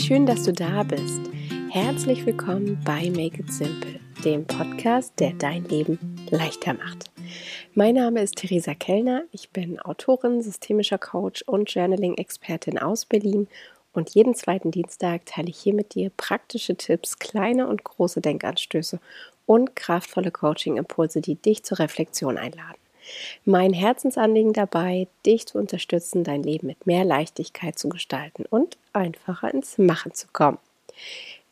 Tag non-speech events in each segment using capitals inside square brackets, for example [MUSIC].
schön, dass du da bist. Herzlich willkommen bei Make It Simple, dem Podcast, der dein Leben leichter macht. Mein Name ist Theresa Kellner. Ich bin Autorin, systemischer Coach und Journaling-Expertin aus Berlin. Und jeden zweiten Dienstag teile ich hier mit dir praktische Tipps, kleine und große Denkanstöße und kraftvolle Coaching-Impulse, die dich zur Reflexion einladen. Mein Herzensanliegen dabei, dich zu unterstützen, dein Leben mit mehr Leichtigkeit zu gestalten und einfacher ins Machen zu kommen.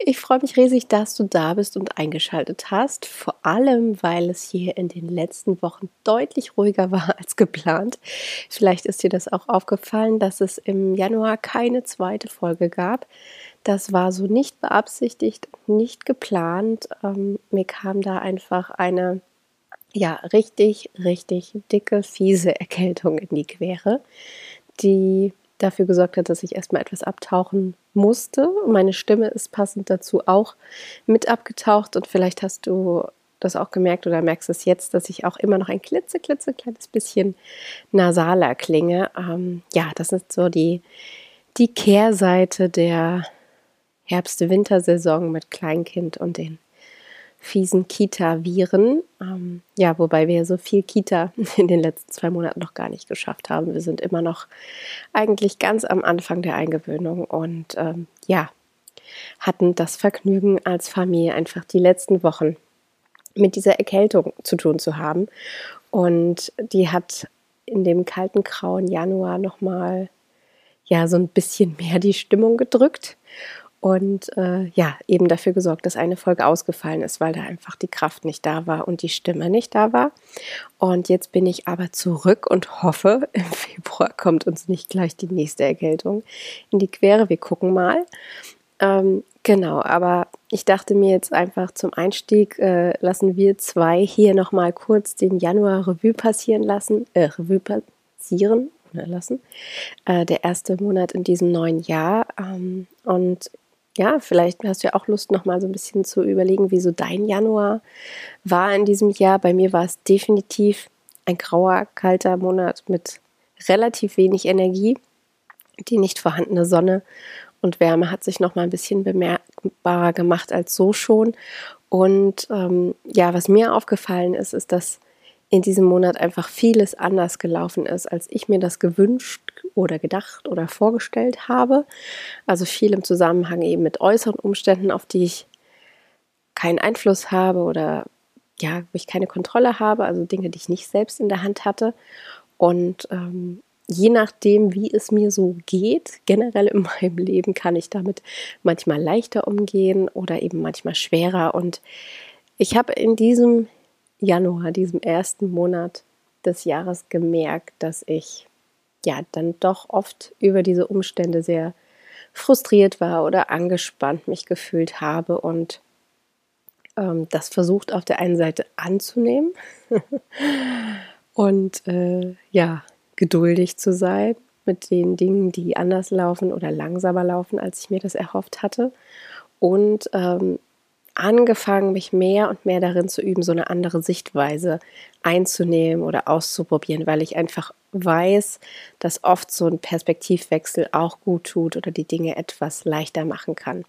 Ich freue mich riesig, dass du da bist und eingeschaltet hast, vor allem weil es hier in den letzten Wochen deutlich ruhiger [LAUGHS] war als geplant. Vielleicht ist dir das auch aufgefallen, dass es im Januar keine zweite Folge gab. Das war so nicht beabsichtigt, nicht geplant. Ähm, mir kam da einfach eine ja, richtig, richtig dicke, fiese Erkältung in die Quere, die dafür gesorgt hat, dass ich erstmal etwas abtauchen musste. Meine Stimme ist passend dazu auch mit abgetaucht und vielleicht hast du das auch gemerkt oder merkst es jetzt, dass ich auch immer noch ein klitze, klitze, kleines bisschen nasaler klinge. Ähm, ja, das ist so die, die Kehrseite der Herbst-Wintersaison mit Kleinkind und den fiesen Kita-Viren. Ähm, ja, wobei wir so viel Kita [LAUGHS] in den letzten zwei Monaten noch gar nicht geschafft haben. Wir sind immer noch eigentlich ganz am Anfang der Eingewöhnung und ähm, ja, hatten das Vergnügen als Familie einfach die letzten Wochen mit dieser Erkältung zu tun zu haben. Und die hat in dem kalten, grauen Januar nochmal ja so ein bisschen mehr die Stimmung gedrückt und äh, ja, eben dafür gesorgt, dass eine Folge ausgefallen ist, weil da einfach die Kraft nicht da war und die Stimme nicht da war. Und jetzt bin ich aber zurück und hoffe, [LAUGHS] im Februar kommt uns nicht gleich die nächste Erkältung in die Quere. Wir gucken mal. Ähm, genau, aber ich dachte mir jetzt einfach zum Einstieg, äh, lassen wir zwei hier nochmal kurz den Januar Revue passieren lassen, äh, Revue passieren lassen. Äh, der erste Monat in diesem neuen Jahr. Ähm, und ja, vielleicht hast du ja auch Lust, noch mal so ein bisschen zu überlegen, wie so dein Januar war in diesem Jahr. Bei mir war es definitiv ein grauer, kalter Monat mit relativ wenig Energie. Die nicht vorhandene Sonne und Wärme hat sich noch mal ein bisschen bemerkbarer gemacht als so schon. Und ähm, ja, was mir aufgefallen ist, ist, dass in diesem Monat einfach vieles anders gelaufen ist, als ich mir das gewünscht oder gedacht oder vorgestellt habe. Also viel im Zusammenhang eben mit äußeren Umständen, auf die ich keinen Einfluss habe oder ja, wo ich keine Kontrolle habe, also Dinge, die ich nicht selbst in der Hand hatte. Und ähm, je nachdem, wie es mir so geht, generell in [LAUGHS] meinem Leben, kann ich damit manchmal leichter umgehen oder eben manchmal schwerer. Und ich habe in diesem Januar, diesem ersten Monat des Jahres, gemerkt, dass ich ja dann doch oft über diese Umstände sehr frustriert war oder angespannt mich gefühlt habe und ähm, das versucht auf der einen Seite anzunehmen [LAUGHS] und äh, ja, geduldig zu sein mit den Dingen, die anders laufen oder langsamer laufen, als ich mir das erhofft hatte. Und ähm, angefangen, mich mehr und mehr darin zu üben, so eine andere Sichtweise einzunehmen oder auszuprobieren, weil ich einfach weiß, dass oft so ein Perspektivwechsel auch gut tut oder die Dinge etwas leichter machen kann,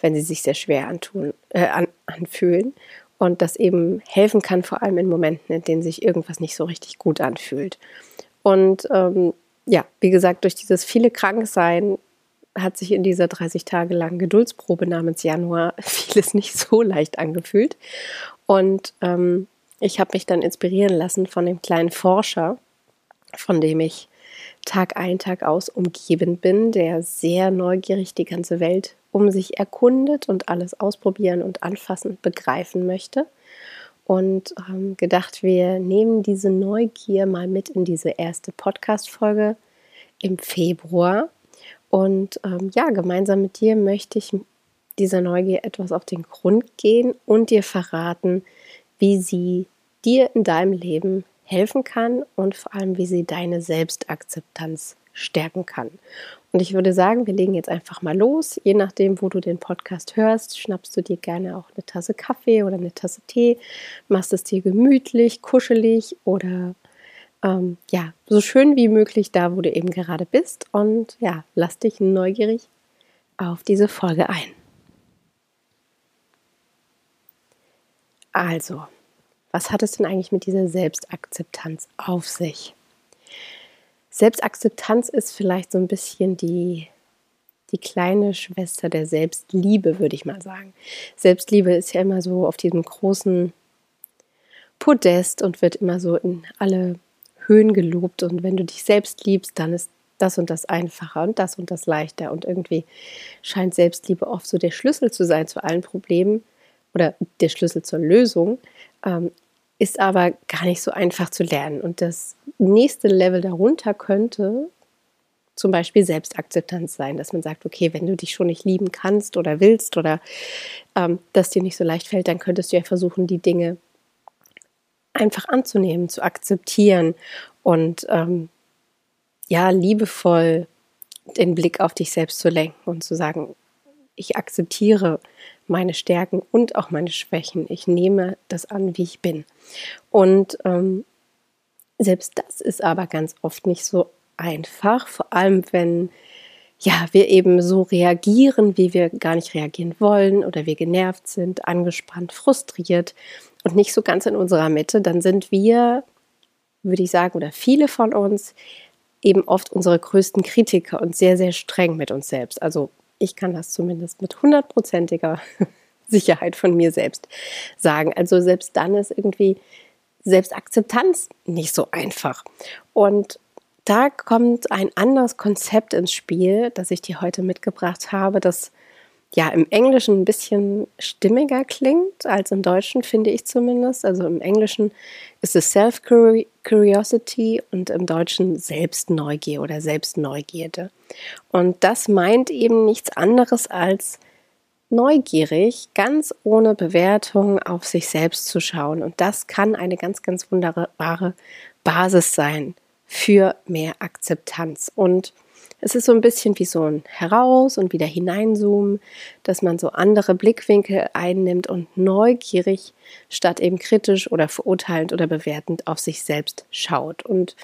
wenn sie sich sehr schwer antun, äh, an, anfühlen. Und das eben helfen kann, vor allem in Momenten, in denen sich irgendwas nicht so richtig gut anfühlt. Und ähm, ja, wie gesagt, durch dieses viele Kranksein hat sich in dieser 30 Tage langen Geduldsprobe namens Januar [LAUGHS] vieles nicht so leicht angefühlt. Und ähm, ich habe mich dann inspirieren lassen von dem kleinen Forscher, von dem ich Tag ein, Tag aus umgeben bin, der sehr neugierig die ganze Welt um sich erkundet und alles ausprobieren und anfassen, begreifen möchte. Und ähm, gedacht, wir nehmen diese Neugier mal mit in diese erste Podcast-Folge im Februar und ähm, ja, gemeinsam mit dir möchte ich dieser Neugier etwas auf den Grund gehen und dir verraten, wie sie dir in deinem Leben helfen kann und vor allem, wie sie deine Selbstakzeptanz stärken kann. Und ich würde sagen, wir legen jetzt einfach mal los. Je nachdem, wo du den Podcast hörst, schnappst du dir gerne auch eine Tasse Kaffee oder eine Tasse Tee, machst es dir gemütlich, kuschelig oder ähm, ja, so schön wie möglich da, wo du eben gerade bist. Und ja, lass dich neugierig auf diese Folge ein. Also, was hat es denn eigentlich mit dieser Selbstakzeptanz auf sich? Selbstakzeptanz ist vielleicht so ein bisschen die, die kleine Schwester der Selbstliebe, würde ich mal sagen. Selbstliebe ist ja immer so auf diesem großen Podest und wird immer so in alle Höhen gelobt. Und wenn du dich selbst liebst, dann ist das und das einfacher und das und das leichter. Und irgendwie scheint Selbstliebe oft so der Schlüssel zu sein zu allen Problemen oder der Schlüssel zur Lösung, ähm, ist aber gar nicht so einfach zu lernen. Und das nächste Level darunter könnte zum Beispiel Selbstakzeptanz sein, dass man sagt, okay, wenn du dich schon nicht lieben kannst oder willst oder ähm, das dir nicht so leicht fällt, dann könntest du ja versuchen, die Dinge einfach anzunehmen, zu akzeptieren und ähm, ja, liebevoll den Blick auf dich selbst zu lenken und zu sagen, ich akzeptiere meine Stärken und auch meine Schwächen. Ich nehme das an, wie ich bin. Und ähm, selbst das ist aber ganz oft nicht so einfach, vor allem wenn ja, wir eben so reagieren, wie wir gar nicht reagieren wollen oder wir genervt sind, angespannt, frustriert und nicht so ganz in unserer Mitte, dann sind wir, würde ich sagen, oder viele von uns eben oft unsere größten Kritiker und sehr, sehr streng mit uns selbst. Also ich kann das zumindest mit hundertprozentiger [LAUGHS] Sicherheit von mir selbst sagen. Also selbst dann ist irgendwie Selbstakzeptanz nicht so einfach. Und da kommt ein anderes Konzept ins Spiel, das ich dir heute mitgebracht habe, das ja im Englischen ein bisschen stimmiger klingt als im Deutschen, finde ich zumindest. Also im Englischen ist es Self-Curiosity und im Deutschen Selbstneugier oder Selbstneugierde. Und das meint eben nichts anderes als neugierig, ganz ohne Bewertung auf sich selbst zu schauen. Und das kann eine ganz, ganz wunderbare Basis sein für mehr Akzeptanz. Und es ist so ein bisschen wie so ein Heraus- und wieder hineinzoomen, dass man so andere Blickwinkel einnimmt und neugierig statt eben kritisch oder verurteilend oder bewertend auf sich selbst schaut. Und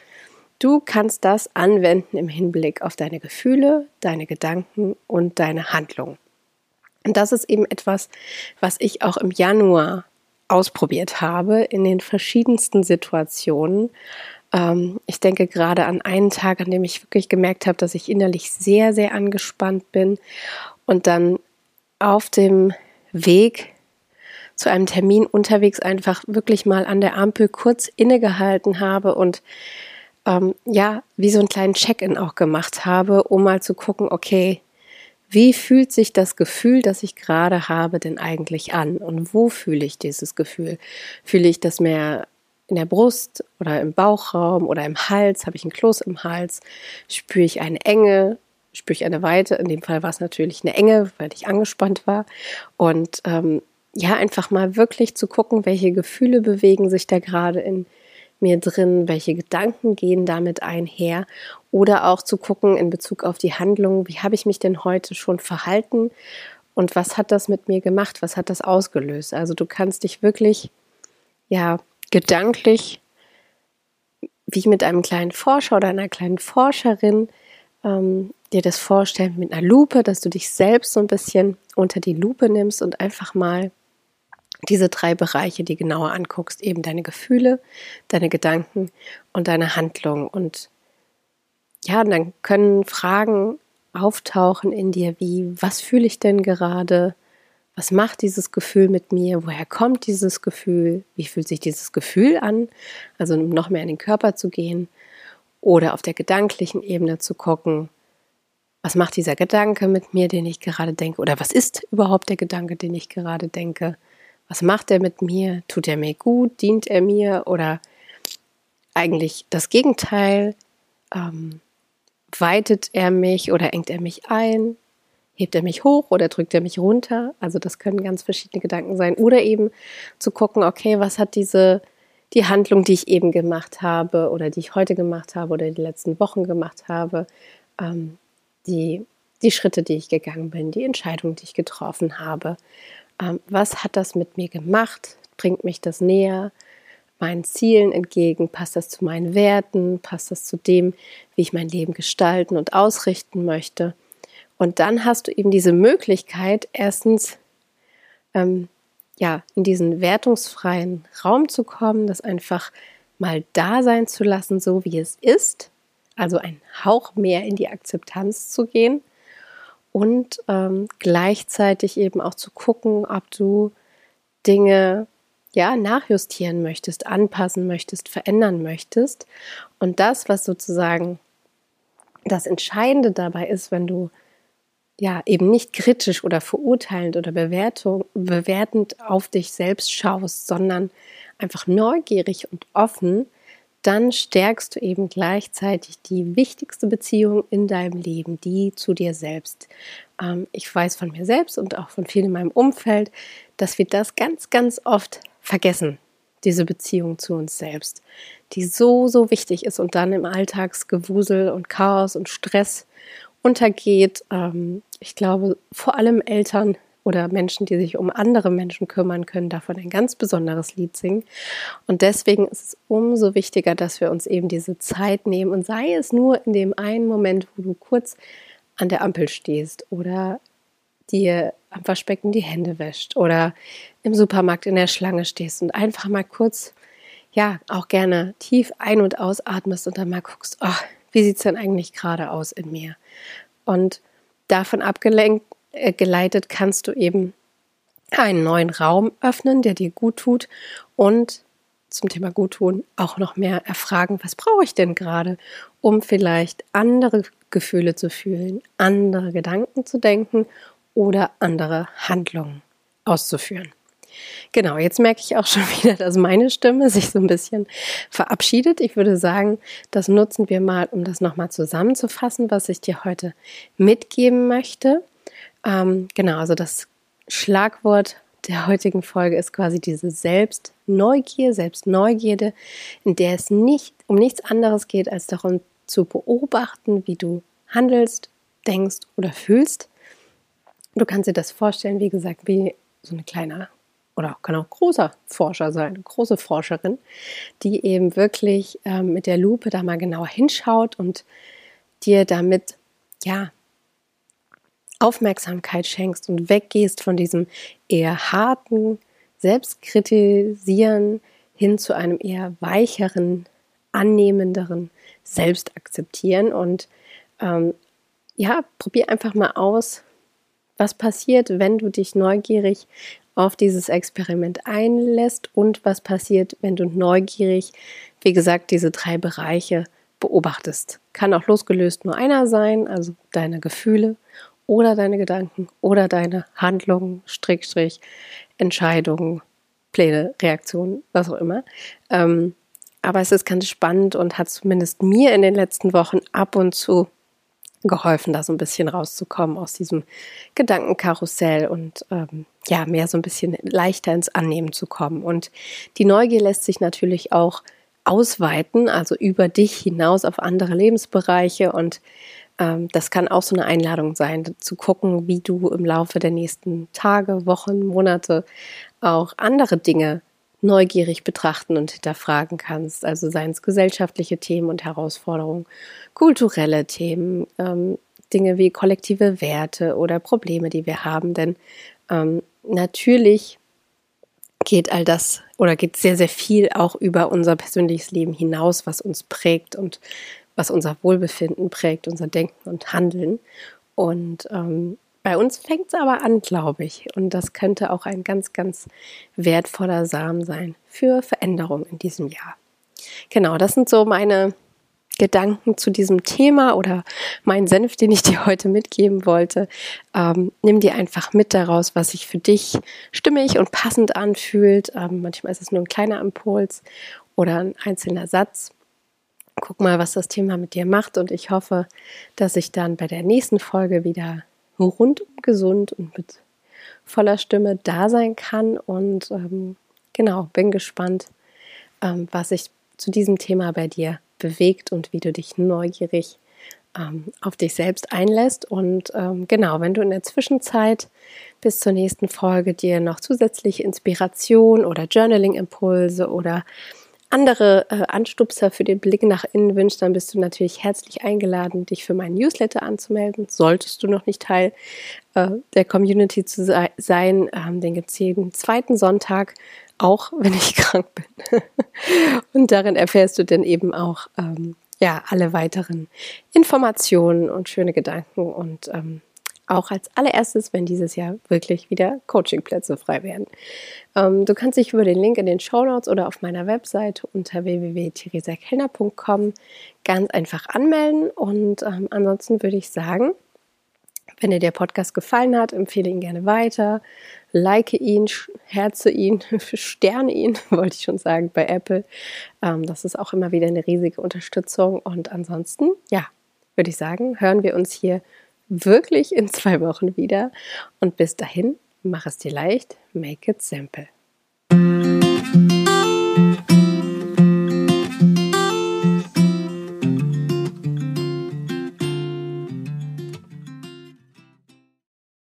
du kannst das anwenden im Hinblick auf deine Gefühle, deine Gedanken und deine Handlungen. Und das ist eben etwas, was ich auch im Januar ausprobiert habe in den verschiedensten Situationen ähm, ich denke gerade an einen Tag, an dem ich wirklich gemerkt habe, dass ich innerlich sehr, sehr angespannt bin und dann auf dem Weg zu einem Termin unterwegs einfach wirklich mal an der Ampel kurz innegehalten habe und ähm, ja, wie so einen kleinen Check-in auch gemacht habe, um mal zu gucken, okay, wie fühlt sich das Gefühl, das ich gerade habe, denn eigentlich an? Und wo fühle ich dieses Gefühl? Fühle ich das mehr in der Brust oder im Bauchraum oder im Hals, habe ich ein Kloß im Hals, spüre ich eine Enge, spüre ich eine Weite. In dem Fall war es natürlich eine Enge, weil ich angespannt war. Und ähm, ja, einfach mal wirklich zu gucken, welche Gefühle bewegen sich da gerade in mir drin, welche Gedanken gehen damit einher oder auch zu gucken in Bezug auf die Handlung, wie habe ich mich denn heute schon verhalten und was hat das mit mir gemacht, was hat das ausgelöst. Also du kannst dich wirklich ja gedanklich, wie mit einem kleinen Forscher oder einer kleinen Forscherin, ähm, dir das vorstellen mit einer Lupe, dass du dich selbst so ein bisschen unter die Lupe nimmst und einfach mal diese drei Bereiche, die genauer anguckst, eben deine Gefühle, deine Gedanken und deine Handlung. Und ja, dann können Fragen auftauchen in dir wie, was fühle ich denn gerade? Was macht dieses Gefühl mit mir? Woher kommt dieses Gefühl? Wie fühlt sich dieses Gefühl an? Also um noch mehr in den Körper zu gehen oder auf der gedanklichen Ebene zu gucken, was macht dieser Gedanke mit mir, den ich gerade denke? Oder was ist überhaupt der Gedanke, den ich gerade denke? Was macht er mit mir? Tut er mir gut? Dient er mir? Oder eigentlich das Gegenteil? Ähm, weitet er mich oder engt er mich ein? Hebt er mich hoch oder drückt er mich runter? Also das können ganz verschiedene Gedanken sein. Oder eben zu gucken, okay, was hat diese, die Handlung, die ich eben gemacht habe oder die ich heute gemacht habe oder die letzten Wochen gemacht habe, ähm, die, die Schritte, die ich gegangen bin, die Entscheidung, die ich getroffen habe. Ähm, was hat das mit mir gemacht? Bringt mich das näher? meinen Zielen entgegen? Passt das zu meinen Werten? Passt das zu dem, wie ich mein Leben gestalten und ausrichten möchte? Und dann hast du eben diese Möglichkeit, erstens ähm, ja, in diesen wertungsfreien Raum zu kommen, das einfach mal da sein zu lassen, so wie es ist, also ein Hauch mehr in die Akzeptanz zu gehen und ähm, gleichzeitig eben auch zu gucken, ob du Dinge ja nachjustieren möchtest, anpassen möchtest, verändern möchtest. Und das, was sozusagen das Entscheidende dabei ist, wenn du ja eben nicht kritisch oder verurteilend oder Bewertung, bewertend auf dich selbst schaust, sondern einfach neugierig und offen, dann stärkst du eben gleichzeitig die wichtigste Beziehung in deinem Leben, die zu dir selbst. Ähm, ich weiß von mir selbst und auch von vielen in meinem Umfeld, dass wir das ganz, ganz oft vergessen, diese Beziehung zu uns selbst, die so, so wichtig ist und dann im Alltagsgewusel und Chaos und Stress untergeht. Ähm, ich glaube, vor allem Eltern oder Menschen, die sich um andere Menschen kümmern können, davon ein ganz besonderes Lied singen. Und deswegen ist es umso wichtiger, dass wir uns eben diese Zeit nehmen und sei es nur in dem einen Moment, wo du kurz an der Ampel stehst oder dir am Waschbecken die Hände wäscht oder im Supermarkt in der Schlange stehst und einfach mal kurz, ja, auch gerne tief ein- und ausatmest und dann mal guckst, oh, wie sieht es denn eigentlich gerade aus in mir? Und davon abgelenkt, äh, geleitet kannst du eben einen neuen Raum öffnen, der dir gut tut und zum Thema Guttun auch noch mehr erfragen, was brauche ich denn gerade, um vielleicht andere Gefühle zu fühlen, andere Gedanken zu denken oder andere Handlungen auszuführen. Genau, jetzt merke ich auch [LAUGHS] schon wieder, dass meine Stimme sich so ein bisschen verabschiedet. Ich würde sagen, das nutzen wir mal, um das nochmal zusammenzufassen, was ich dir heute mitgeben möchte. Ähm, genau, also das Schlagwort der heutigen Folge ist quasi diese Selbstneugier, Selbstneugierde, in der es nicht um nichts anderes geht, als darum zu beobachten, wie du handelst, denkst oder fühlst. Du kannst dir das vorstellen, wie gesagt, wie so eine kleine oder kann auch großer Forscher sein, große Forscherin, die eben wirklich ähm, mit der Lupe da mal genauer hinschaut und dir damit ja Aufmerksamkeit schenkst und weggehst von diesem eher harten Selbstkritisieren hin zu einem eher weicheren, annehmenderen Selbstakzeptieren und ähm, ja, probier einfach mal aus, was passiert, wenn du dich neugierig auf dieses Experiment einlässt und was passiert, wenn du neugierig, wie gesagt, diese drei Bereiche beobachtest. Kann auch losgelöst nur einer sein, also deine Gefühle oder deine Gedanken oder deine Handlungen, Strickstrich, Entscheidungen, Pläne, Reaktionen, was auch immer. Ähm, aber es ist ganz spannend und hat zumindest mir in den letzten Wochen ab und zu geholfen, da so ein bisschen rauszukommen aus diesem Gedankenkarussell und ähm, ja, mehr so ein bisschen leichter ins Annehmen zu kommen. Und die Neugier lässt sich natürlich auch ausweiten, also über dich hinaus auf andere Lebensbereiche. Und ähm, das kann auch so eine Einladung sein, zu gucken, wie du im Laufe der nächsten Tage, Wochen, Monate auch andere Dinge neugierig betrachten und hinterfragen kannst. Also seien es gesellschaftliche Themen und Herausforderungen, kulturelle Themen, ähm, Dinge wie kollektive Werte oder Probleme, die wir haben. Denn ähm, natürlich geht all das oder geht sehr, sehr viel auch über unser persönliches Leben hinaus, was uns prägt und was unser Wohlbefinden prägt, unser Denken und Handeln. Und ähm, bei uns fängt es aber an, glaube ich. Und das könnte auch ein ganz, ganz wertvoller Samen sein für Veränderung in diesem Jahr. Genau, das sind so meine Gedanken zu diesem Thema oder mein Senf, den ich dir heute mitgeben wollte. Ähm, nimm dir einfach mit daraus, was sich für dich stimmig und passend anfühlt. Ähm, manchmal ist es nur ein kleiner Impuls oder ein einzelner Satz. Guck mal, was das Thema mit dir macht und ich hoffe, dass ich dann bei der nächsten Folge wieder rundum gesund und mit voller Stimme da sein kann und ähm, genau, bin gespannt, ähm, was sich zu diesem Thema bei dir bewegt und wie du dich neugierig ähm, auf dich selbst einlässt. Und ähm, genau, wenn du in der Zwischenzeit bis zur nächsten Folge dir noch zusätzliche Inspiration oder Journaling-Impulse oder andere äh, Anstupser für den Blick nach innen wünschst, dann bist du natürlich herzlich eingeladen, dich für meinen Newsletter anzumelden. Solltest du noch nicht Teil äh, der Community zu sei, sein, ähm, den gibt es jeden zweiten Sonntag, auch [LAUGHS] wenn ich krank bin. und darin erfährst du dann eben auch ähm, ja, alle weiteren Informationen und schöne Gedanken und ähm, auch als allererstes, wenn dieses Jahr wirklich wieder Coachingplätze frei werden. Ähm, du kannst dich über den Link in den Show Notes oder auf meiner Webseite unter www.theresakellner.com ganz einfach anmelden. Und ähm, ansonsten würde ich sagen, wenn dir der Podcast gefallen hat, empfehle ihn gerne weiter, like ihn, herze ihn, [LAUGHS] sterne ihn, [LAUGHS] wollte ich schon sagen, bei Apple. Ähm, das ist auch immer wieder eine riesige Unterstützung. Und ansonsten, ja, würde ich sagen, hören wir uns hier wirklich in zwei Wochen wieder. Und bis dahin, mach es dir leicht, make it simple.